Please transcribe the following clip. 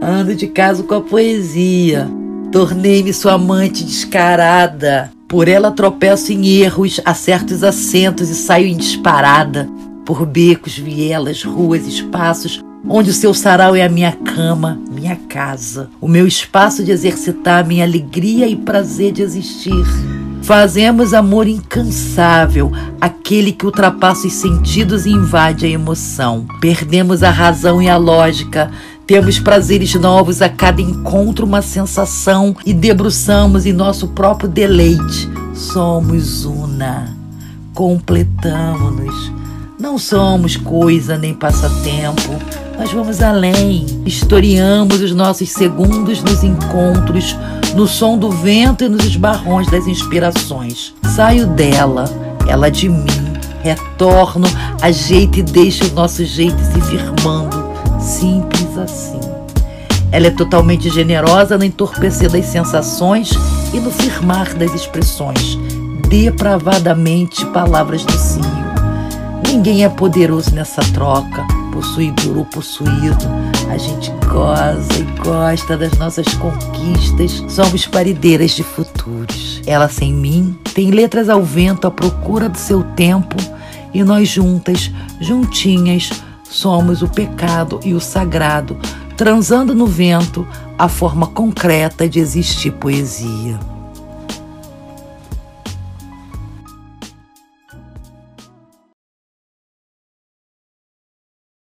Ando de caso com a poesia. Tornei-me sua amante descarada. Por ela tropeço em erros, acerto os acentos e saio em disparada. Por becos, vielas, ruas, espaços, onde o seu sarau é a minha cama, minha casa, o meu espaço de exercitar minha alegria e prazer de existir. Fazemos amor incansável, aquele que ultrapassa os sentidos e invade a emoção. Perdemos a razão e a lógica, temos prazeres novos a cada encontro, uma sensação e debruçamos em nosso próprio deleite. Somos una, completamos-nos. Não somos coisa nem passatempo, nós vamos além. Historiamos os nossos segundos nos encontros, no som do vento e nos esbarrões das inspirações. Saio dela, ela de mim, retorno, ajeito e deixo o nosso jeito se firmando simples assim. Ela é totalmente generosa no entorpecer das sensações e no firmar das expressões, depravadamente palavras do cio. Ninguém é poderoso nessa troca, possuidor ou possuído. A gente goza e gosta das nossas conquistas. Somos parideiras de futuros. Ela sem mim tem letras ao vento à procura do seu tempo e nós juntas, juntinhas, somos o pecado e o sagrado, transando no vento a forma concreta de existir poesia.